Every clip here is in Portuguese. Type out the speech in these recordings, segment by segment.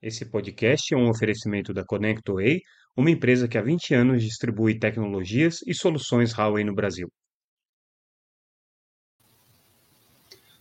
Esse podcast é um oferecimento da ConnectWay, uma empresa que há 20 anos distribui tecnologias e soluções Huawei no Brasil.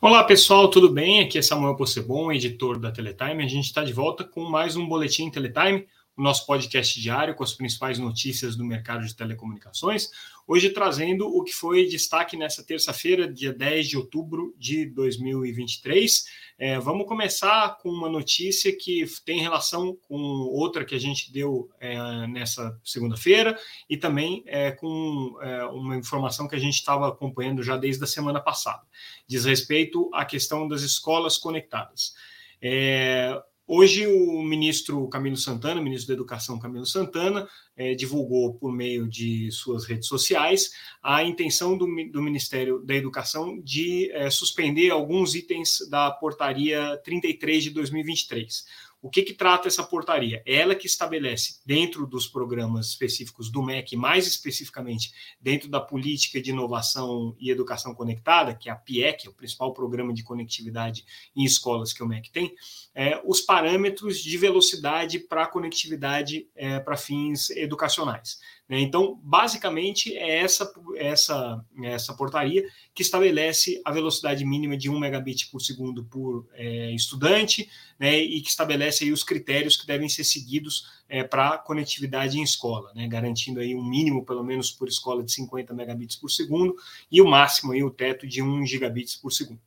Olá pessoal, tudo bem? Aqui é Samuel Possebon, editor da Teletime. A gente está de volta com mais um Boletim Teletime, nosso podcast diário com as principais notícias do mercado de telecomunicações. Hoje trazendo o que foi destaque nessa terça-feira, dia 10 de outubro de 2023. É, vamos começar com uma notícia que tem relação com outra que a gente deu é, nessa segunda-feira e também é, com é, uma informação que a gente estava acompanhando já desde a semana passada. Diz respeito à questão das escolas conectadas. É, Hoje, o ministro Camilo Santana, ministro da Educação Camilo Santana, é, divulgou por meio de suas redes sociais a intenção do, do Ministério da Educação de é, suspender alguns itens da portaria 33 de 2023. O que, que trata essa portaria? Ela que estabelece, dentro dos programas específicos do MEC, mais especificamente dentro da política de inovação e educação conectada, que é a PIEC, o principal programa de conectividade em escolas que o MEC tem, é, os parâmetros de velocidade para conectividade é, para fins educacionais. Né? Então, basicamente, é essa, essa, essa portaria que estabelece a velocidade mínima de 1 megabit por segundo por é, estudante né? e que estabelece aí os critérios que devem ser seguidos é, para conectividade em escola, né? garantindo aí um mínimo, pelo menos, por escola de 50 megabits por segundo e o máximo, aí, o teto de 1 gigabits por segundo.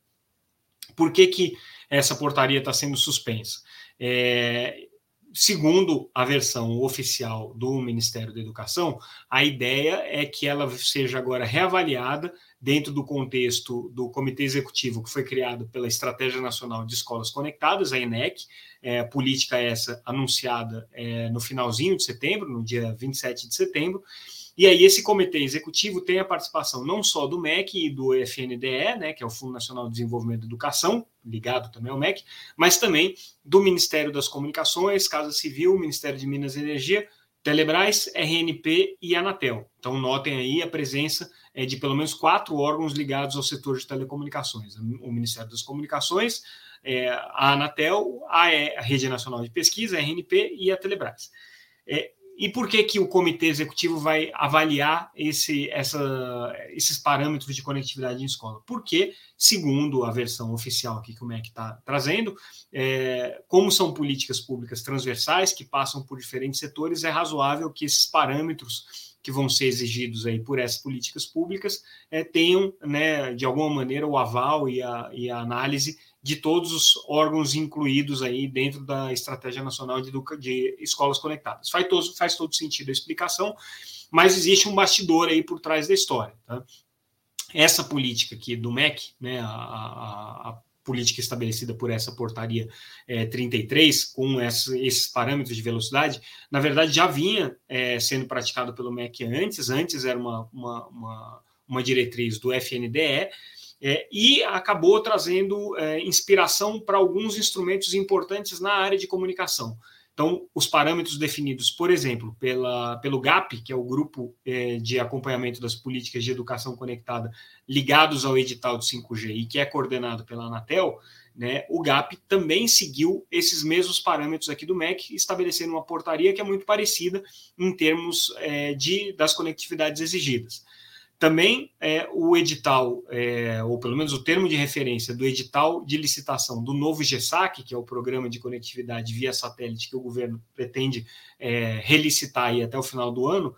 Por que, que essa portaria está sendo suspensa? É, segundo a versão oficial do Ministério da Educação, a ideia é que ela seja agora reavaliada dentro do contexto do Comitê Executivo que foi criado pela Estratégia Nacional de Escolas Conectadas, a ENEC, é, política essa anunciada é, no finalzinho de setembro, no dia 27 de setembro, e aí esse comitê executivo tem a participação não só do MEC e do FNDE, né, que é o Fundo Nacional de Desenvolvimento da Educação, ligado também ao MEC, mas também do Ministério das Comunicações, Casa Civil, Ministério de Minas e Energia, Telebrás, RNP e Anatel. Então notem aí a presença é, de pelo menos quatro órgãos ligados ao setor de telecomunicações: o Ministério das Comunicações, é, a Anatel, a, a Rede Nacional de Pesquisa, a RNP e a Telebrás. É, e por que, que o comitê executivo vai avaliar esse, essa, esses parâmetros de conectividade em escola? Porque, segundo a versão oficial aqui que o MEC está trazendo, é, como são políticas públicas transversais que passam por diferentes setores, é razoável que esses parâmetros que vão ser exigidos aí por essas políticas públicas é, tenham, né, de alguma maneira, o aval e a, e a análise de todos os órgãos incluídos aí dentro da Estratégia Nacional de, Educa de Escolas Conectadas. Faz todo, faz todo sentido a explicação, mas existe um bastidor aí por trás da história. Tá? Essa política aqui do MEC, né, a, a, a política estabelecida por essa portaria é, 33, com essa, esses parâmetros de velocidade, na verdade já vinha é, sendo praticado pelo MEC antes, antes era uma, uma, uma, uma diretriz do FNDE, é, e acabou trazendo é, inspiração para alguns instrumentos importantes na área de comunicação. Então, os parâmetros definidos, por exemplo, pela, pelo GAP, que é o Grupo é, de Acompanhamento das Políticas de Educação Conectada ligados ao edital de 5G e que é coordenado pela Anatel, né, o GAP também seguiu esses mesmos parâmetros aqui do MEC, estabelecendo uma portaria que é muito parecida em termos é, de, das conectividades exigidas. Também é, o edital, é, ou pelo menos o termo de referência do edital de licitação do novo GESAC, que é o programa de conectividade via satélite que o governo pretende é, relicitar aí até o final do ano,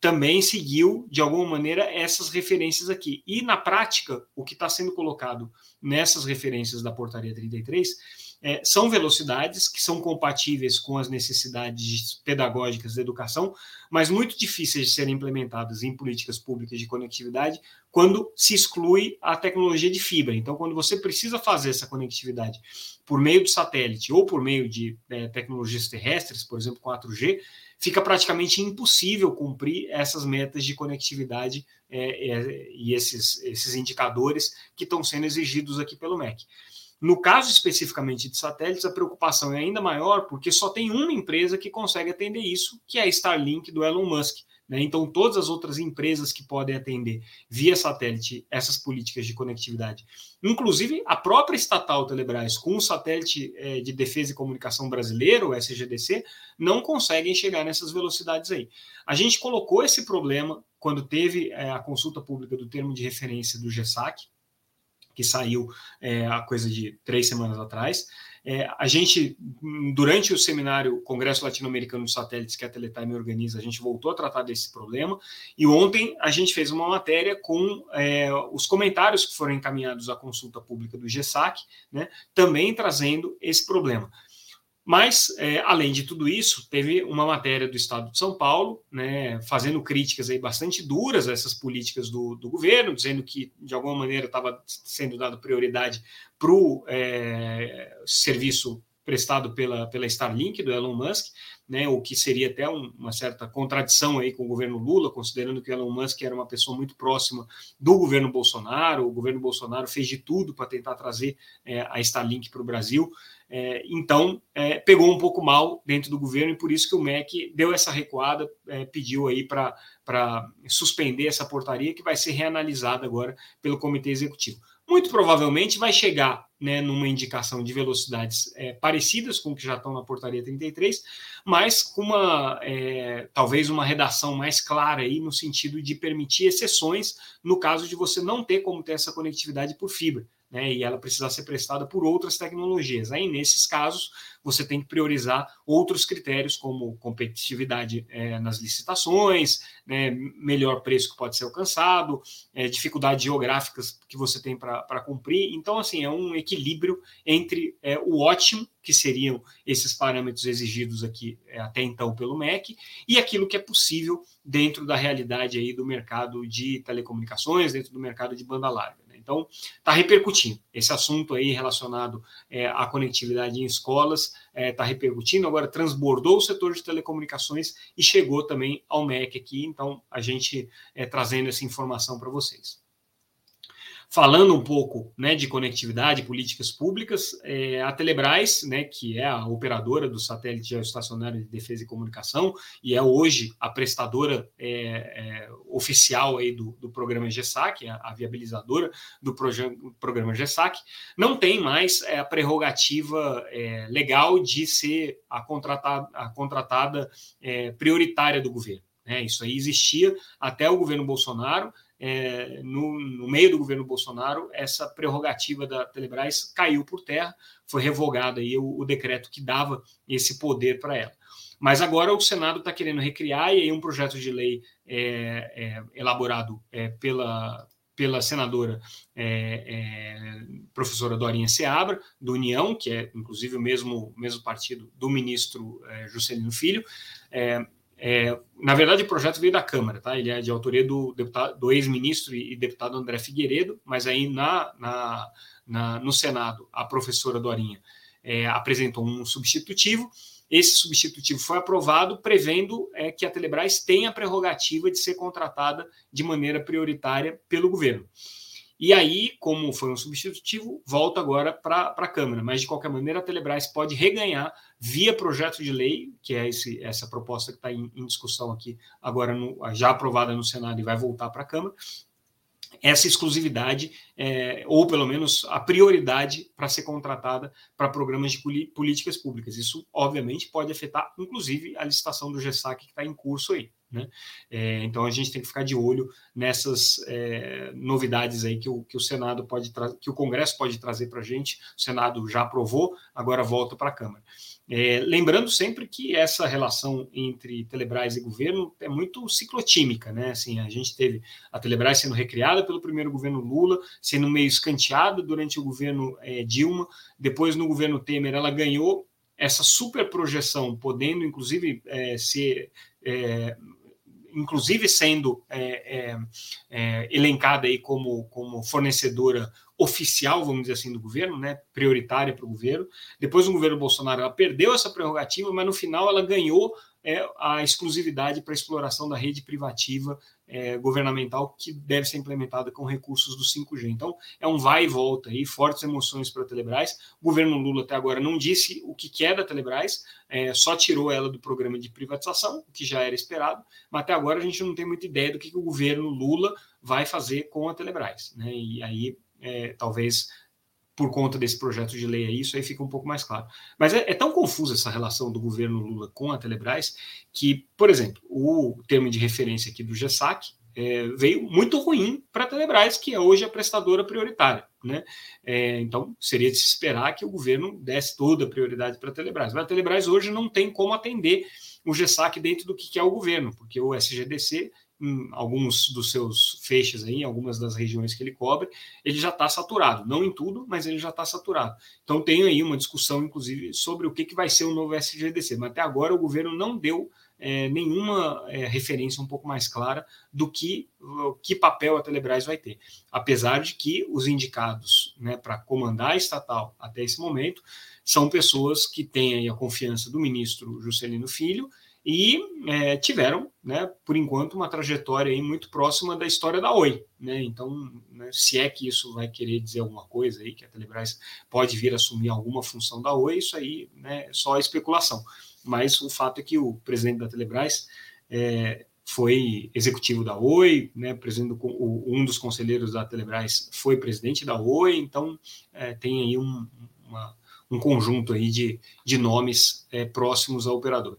também seguiu, de alguma maneira, essas referências aqui. E, na prática, o que está sendo colocado nessas referências da portaria 33 é, são velocidades que são compatíveis com as necessidades pedagógicas da educação, mas muito difíceis de serem implementadas em políticas públicas de conectividade quando se exclui a tecnologia de fibra. Então, quando você precisa fazer essa conectividade por meio de satélite ou por meio de é, tecnologias terrestres, por exemplo, 4G, fica praticamente impossível cumprir essas metas de conectividade é, é, e esses, esses indicadores que estão sendo exigidos aqui pelo MEC. No caso especificamente de satélites, a preocupação é ainda maior porque só tem uma empresa que consegue atender isso, que é a Starlink do Elon Musk. Né? Então, todas as outras empresas que podem atender via satélite essas políticas de conectividade, inclusive a própria estatal Telebrás, com o satélite é, de defesa e comunicação brasileiro, o SGDC, não conseguem chegar nessas velocidades aí. A gente colocou esse problema quando teve é, a consulta pública do termo de referência do GESAC, que saiu é, a coisa de três semanas atrás. É, a gente, durante o seminário Congresso Latino-Americano de Satélites, que a Teletime organiza, a gente voltou a tratar desse problema. E ontem a gente fez uma matéria com é, os comentários que foram encaminhados à consulta pública do GESAC, né, também trazendo esse problema. Mas, é, além de tudo isso, teve uma matéria do Estado de São Paulo, né, fazendo críticas aí bastante duras a essas políticas do, do governo, dizendo que, de alguma maneira, estava sendo dado prioridade para o é, serviço prestado pela, pela Starlink, do Elon Musk, né, o que seria até um, uma certa contradição aí com o governo Lula, considerando que Elon Musk era uma pessoa muito próxima do governo Bolsonaro, o governo Bolsonaro fez de tudo para tentar trazer é, a Starlink para o Brasil, é, então, é, pegou um pouco mal dentro do governo e por isso que o MEC deu essa recuada, é, pediu aí para suspender essa portaria que vai ser reanalisada agora pelo Comitê Executivo. Muito provavelmente vai chegar né, numa indicação de velocidades é, parecidas com o que já estão na portaria 33, mas com uma é, talvez uma redação mais clara aí no sentido de permitir exceções no caso de você não ter como ter essa conectividade por fibra né, e ela precisa ser prestada por outras tecnologias. Aí, nesses casos, você tem que priorizar outros critérios, como competitividade é, nas licitações, né, melhor preço que pode ser alcançado, é, dificuldades geográficas que você tem para cumprir. Então, assim, é um equilíbrio entre é, o ótimo, que seriam esses parâmetros exigidos aqui é, até então pelo MEC, e aquilo que é possível dentro da realidade aí do mercado de telecomunicações, dentro do mercado de banda larga. Então, está repercutindo. Esse assunto aí relacionado é, à conectividade em escolas está é, tá repercutindo, agora transbordou o setor de telecomunicações e chegou também ao MEC aqui. Então, a gente é, trazendo essa informação para vocês. Falando um pouco né, de conectividade, políticas públicas, é, a Telebrás, né, que é a operadora do satélite geoestacionário de defesa e comunicação, e é hoje a prestadora é, é, oficial aí do, do programa GESAC, a, a viabilizadora do programa GESAC, não tem mais é, a prerrogativa é, legal de ser a contratada, a contratada é, prioritária do governo. Né? Isso aí existia até o governo Bolsonaro, é, no, no, meio do governo Bolsonaro, essa prerrogativa da Telebrás caiu por terra, foi revogado aí o, o decreto que dava esse poder para ela. Mas agora o Senado está querendo recriar e aí um projeto de lei é, é, elaborado é, pela, pela senadora é, é, professora Dorinha Seabra, do União, que é inclusive o mesmo, mesmo partido do ministro Juscelino Filho, é, na verdade, o projeto veio da Câmara, tá? Ele é de autoria do, do ex-ministro e deputado André Figueiredo, mas aí na, na, na no Senado, a professora Dorinha é, apresentou um substitutivo. Esse substitutivo foi aprovado, prevendo é, que a Telebrás tenha a prerrogativa de ser contratada de maneira prioritária pelo governo. E aí, como foi um substitutivo, volta agora para a Câmara. Mas, de qualquer maneira, a Telebrás pode reganhar via projeto de lei, que é esse, essa proposta que está em, em, discussão aqui, agora no, já aprovada no Senado e vai voltar para a Câmara, essa exclusividade, é, ou pelo menos a prioridade para ser contratada para programas de políticas públicas. Isso, obviamente, pode afetar, inclusive, a licitação do GESAC que está em curso aí. Né? É, então a gente tem que ficar de olho nessas é, novidades aí que o, que o Senado pode que o Congresso pode trazer para a gente. O Senado já aprovou, agora volta para a Câmara. É, lembrando sempre que essa relação entre Telebrás e governo é muito ciclotímica, né? Assim, a gente teve a Telebrás sendo recriada pelo primeiro governo Lula, sendo meio escanteada durante o governo é, Dilma, depois no governo Temer ela ganhou essa super projeção, podendo inclusive é, ser é, inclusive sendo é, é, é, elencada aí como, como fornecedora oficial, vamos dizer assim, do governo, né, prioritária para o governo. Depois do governo Bolsonaro, ela perdeu essa prerrogativa, mas no final ela ganhou é a exclusividade para exploração da rede privativa é, governamental que deve ser implementada com recursos do 5G. Então, é um vai e volta aí, fortes emoções para a Telebrás. O governo Lula até agora não disse o que quer da Telebrás, é, só tirou ela do programa de privatização, o que já era esperado, mas até agora a gente não tem muita ideia do que, que o governo Lula vai fazer com a Telebrás. Né? E aí, é, talvez por conta desse projeto de lei aí, isso aí fica um pouco mais claro. Mas é, é, tão confusa essa relação do governo Lula com a Telebrás que, por exemplo, o termo de referência aqui do GESAC é, veio muito ruim para a Telebrás, que é hoje a prestadora prioritária. Né? É, então, seria de se esperar que o governo desse toda a prioridade para a Telebrás. Mas a Telebrás hoje não tem como atender o GESAC dentro do que é o governo, porque o SGDC em alguns dos seus feixes aí, em algumas das regiões que ele cobre, ele já está saturado. Não em tudo, mas ele já está saturado. Então tem aí uma discussão, inclusive, sobre o que, que vai ser o novo SGDC. Mas até agora o governo não deu é, nenhuma é, referência um pouco mais clara do que, que papel a Telebrás vai ter. Apesar de que os indicados né, para comandar a estatal até esse momento são pessoas que têm a confiança do ministro Juscelino Filho e é, tiveram, né, por enquanto, uma trajetória aí muito próxima da história da Oi. Né? Então, né, se é que isso vai querer dizer alguma coisa aí, que a Telebrás pode vir assumir alguma função da Oi, isso aí né, é só especulação. Mas o fato é que o presidente da Telebrás é, foi executivo da Oi, né, presidente do, um dos conselheiros da Telebrás foi presidente da Oi, então é, tem aí um, uma, um conjunto aí de, de nomes é, próximos ao operador.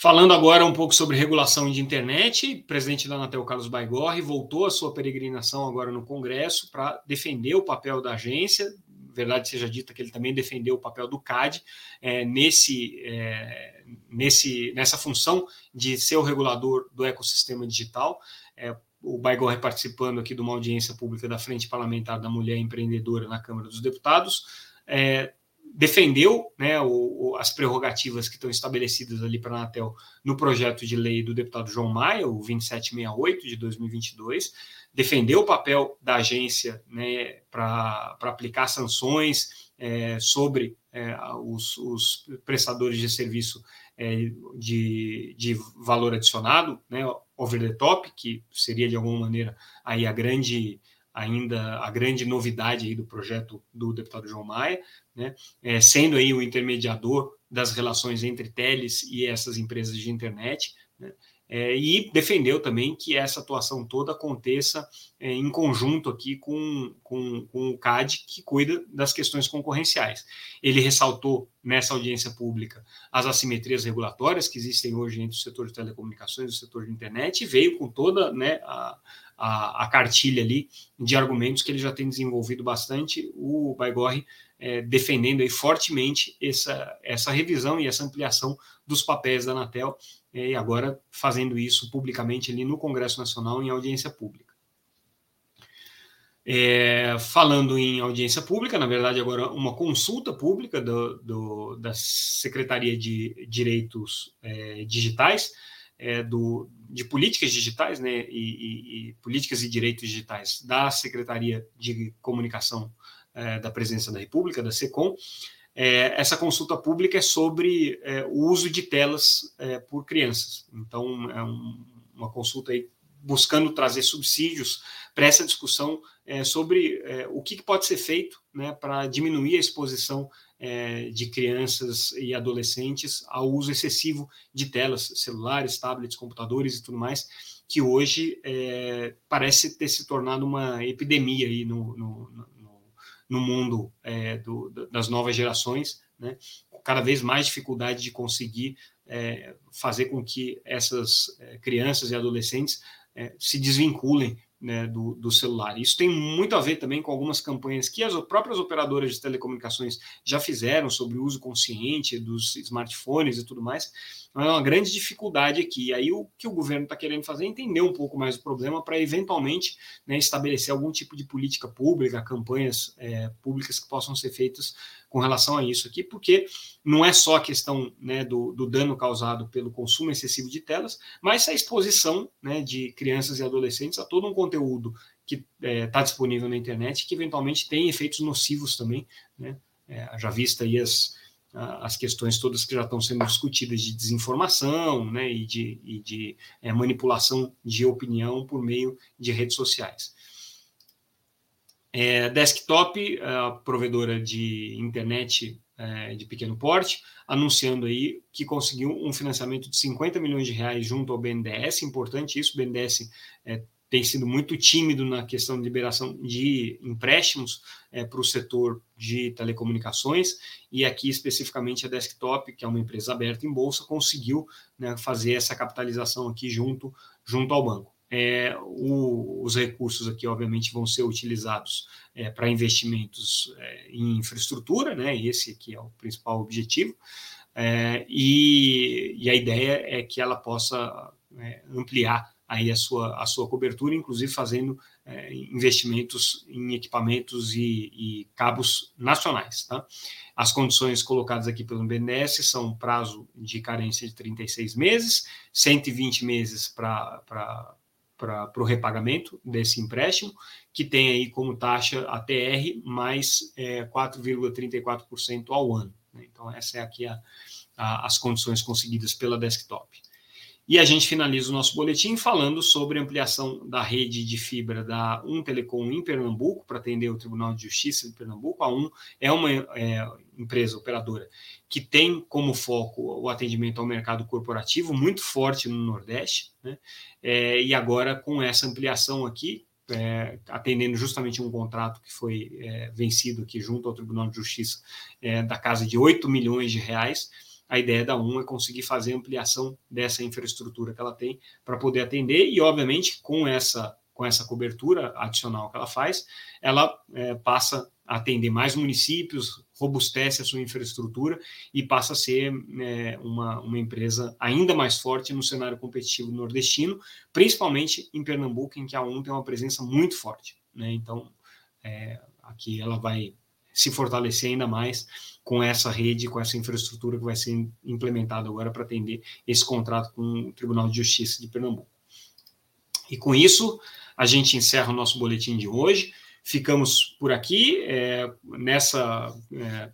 Falando agora um pouco sobre regulação de internet, o presidente da Anatel, Carlos Baigorre, voltou a sua peregrinação agora no Congresso para defender o papel da agência. Verdade seja dita que ele também defendeu o papel do CAD é, nesse, é, nesse, nessa função de ser o regulador do ecossistema digital. É, o Baigorre participando aqui de uma audiência pública da Frente Parlamentar da Mulher Empreendedora na Câmara dos Deputados. É, defendeu né, o, o, as prerrogativas que estão estabelecidas ali para a Anatel no projeto de lei do deputado João Maia, o 2768 de 2022, defendeu o papel da agência né, para aplicar sanções é, sobre é, os, os, prestadores de serviço é, de, de valor adicionado, né, over the top, que seria de alguma maneira aí a grande ainda a grande novidade aí do projeto do deputado João Maia, né, é, sendo aí o intermediador das relações entre teles e essas empresas de internet, né, é, e defendeu também que essa atuação toda aconteça é, em conjunto aqui com, com, com, o CAD, que cuida das questões concorrenciais. Ele ressaltou nessa audiência pública as assimetrias regulatórias que existem hoje entre o setor de telecomunicações e o setor de internet, e veio com toda né, a, a, a, cartilha ali de argumentos que ele já tem desenvolvido bastante, o Baigorre é, defendendo aí fortemente essa, essa revisão e essa ampliação dos papéis da Anatel, é, e agora fazendo isso publicamente ali no Congresso Nacional em audiência pública. É, falando em audiência pública, na verdade, agora uma consulta pública do, do da Secretaria de Direitos é, Digitais, é, do, de políticas digitais né, e, e, e, políticas e direitos digitais da Secretaria de Comunicação é, da Presidência da República, da SECOM. É, essa consulta pública é sobre é, o uso de telas é, por crianças. Então, é um, uma consulta aí buscando trazer subsídios para essa discussão é, sobre o que, que, pode ser feito né, para diminuir a exposição é, de crianças e adolescentes ao uso excessivo de telas, celulares, tablets, computadores e tudo mais, que hoje é, parece ter se tornado uma epidemia aí no, no, no, mundo é, do, das novas gerações, né? cada vez mais dificuldade de conseguir é, fazer com que essas é, crianças e adolescentes é, se desvinculem né, do, do, celular. Isso tem muito a ver também com algumas campanhas que as próprias operadoras de telecomunicações já fizeram sobre o uso consciente dos smartphones e tudo mais. Então, é uma grande dificuldade aqui. Aí o que o governo está querendo fazer é entender um pouco mais o problema para eventualmente né, estabelecer algum tipo de política pública, campanhas é, públicas que possam ser feitas com relação a isso aqui, porque não é só a questão né, do, do, dano causado pelo consumo excessivo de telas, mas a exposição né, de crianças e adolescentes a todo um conteúdo que está é, tá disponível na internet que eventualmente tem efeitos nocivos também, né? É, já vista aí as, as questões todas que já estão sendo discutidas de desinformação né, e de, e de é, manipulação de opinião por meio de redes sociais. É, desktop, a provedora de internet é, de pequeno porte, anunciando aí que conseguiu um financiamento de 50 milhões de reais junto ao BNDES, importante isso, o BNDES é, tem sido muito tímido na questão de liberação de empréstimos é, para o setor de telecomunicações, e aqui especificamente a Desktop, que é uma empresa aberta em bolsa, conseguiu né, fazer essa capitalização aqui junto, junto ao banco. É, o, os recursos aqui, obviamente, vão ser utilizados é, para investimentos é, em infraestrutura, né? Esse aqui é o principal objetivo. É, e, e, a ideia é que ela possa é, ampliar aí a sua, a sua cobertura, inclusive fazendo é, investimentos em equipamentos e, e, cabos nacionais. Tá? As condições colocadas aqui pelo BNDES são prazo de carência de 36 meses, 120 meses para para o repagamento desse empréstimo, que tem aí como taxa a TR mais é, 4,34% ao ano. Né? Então, essa é aqui a, a, as condições conseguidas pela desktop. E a gente finaliza o nosso boletim falando sobre a ampliação da rede de fibra da Um Telecom em Pernambuco, para atender o Tribunal de Justiça de Pernambuco. A Um é uma é, empresa operadora que tem como foco o atendimento ao mercado corporativo, muito forte no Nordeste, né? É, e agora com essa ampliação aqui, é, atendendo justamente um contrato que foi é, vencido aqui junto ao Tribunal de Justiça é, da casa de 8 milhões de reais a ideia da UM é conseguir fazer ampliação dessa infraestrutura que ela tem para poder atender e, obviamente, com essa, com essa cobertura adicional que ela faz, ela é, passa a atender mais municípios, robustece a sua infraestrutura e passa a ser é, uma, uma empresa ainda mais forte no cenário competitivo nordestino, principalmente em Pernambuco, em que a UM tem uma presença muito forte. Né? Então, é, aqui ela vai se fortalecer ainda mais com essa rede, com essa infraestrutura que vai ser implementada agora para atender esse contrato com o Tribunal de Justiça de Pernambuco. E com isso, a gente encerra o nosso boletim de hoje. Ficamos por aqui. É, nessa é,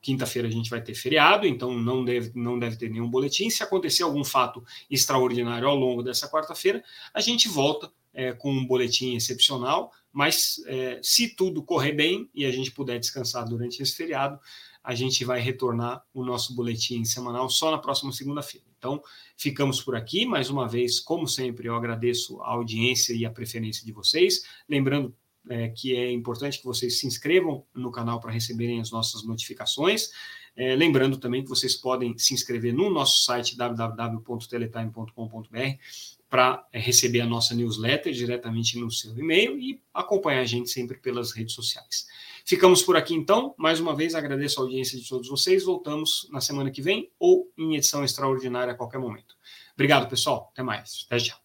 quinta-feira a gente vai ter feriado, então não deve, não deve ter nenhum boletim. Se acontecer algum fato extraordinário ao longo dessa quarta-feira, a gente volta é, com um boletim excepcional, mas é, se tudo correr bem e a gente puder descansar durante esse feriado, a gente vai retornar o nosso boletim semanal só na próxima segunda-feira. Então, ficamos por aqui. Mais uma vez, como sempre, eu agradeço a audiência e a preferência de vocês. Lembrando é, que é importante que vocês se inscrevam no canal para receberem as nossas notificações. É, lembrando também que vocês podem se inscrever no nosso site www.teletime.com.br para receber a nossa newsletter diretamente no seu e-mail e acompanhar a gente sempre pelas redes sociais. Ficamos por aqui então. Mais uma vez agradeço a audiência de todos vocês. Voltamos na semana que vem ou em edição extraordinária a qualquer momento. Obrigado, pessoal. Até mais. Até já.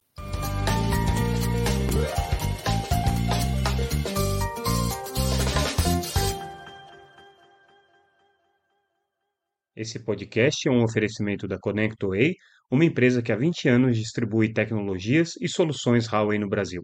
Esse podcast é um oferecimento da ConnectWay uma empresa que há 20 anos distribui tecnologias e soluções Huawei no Brasil.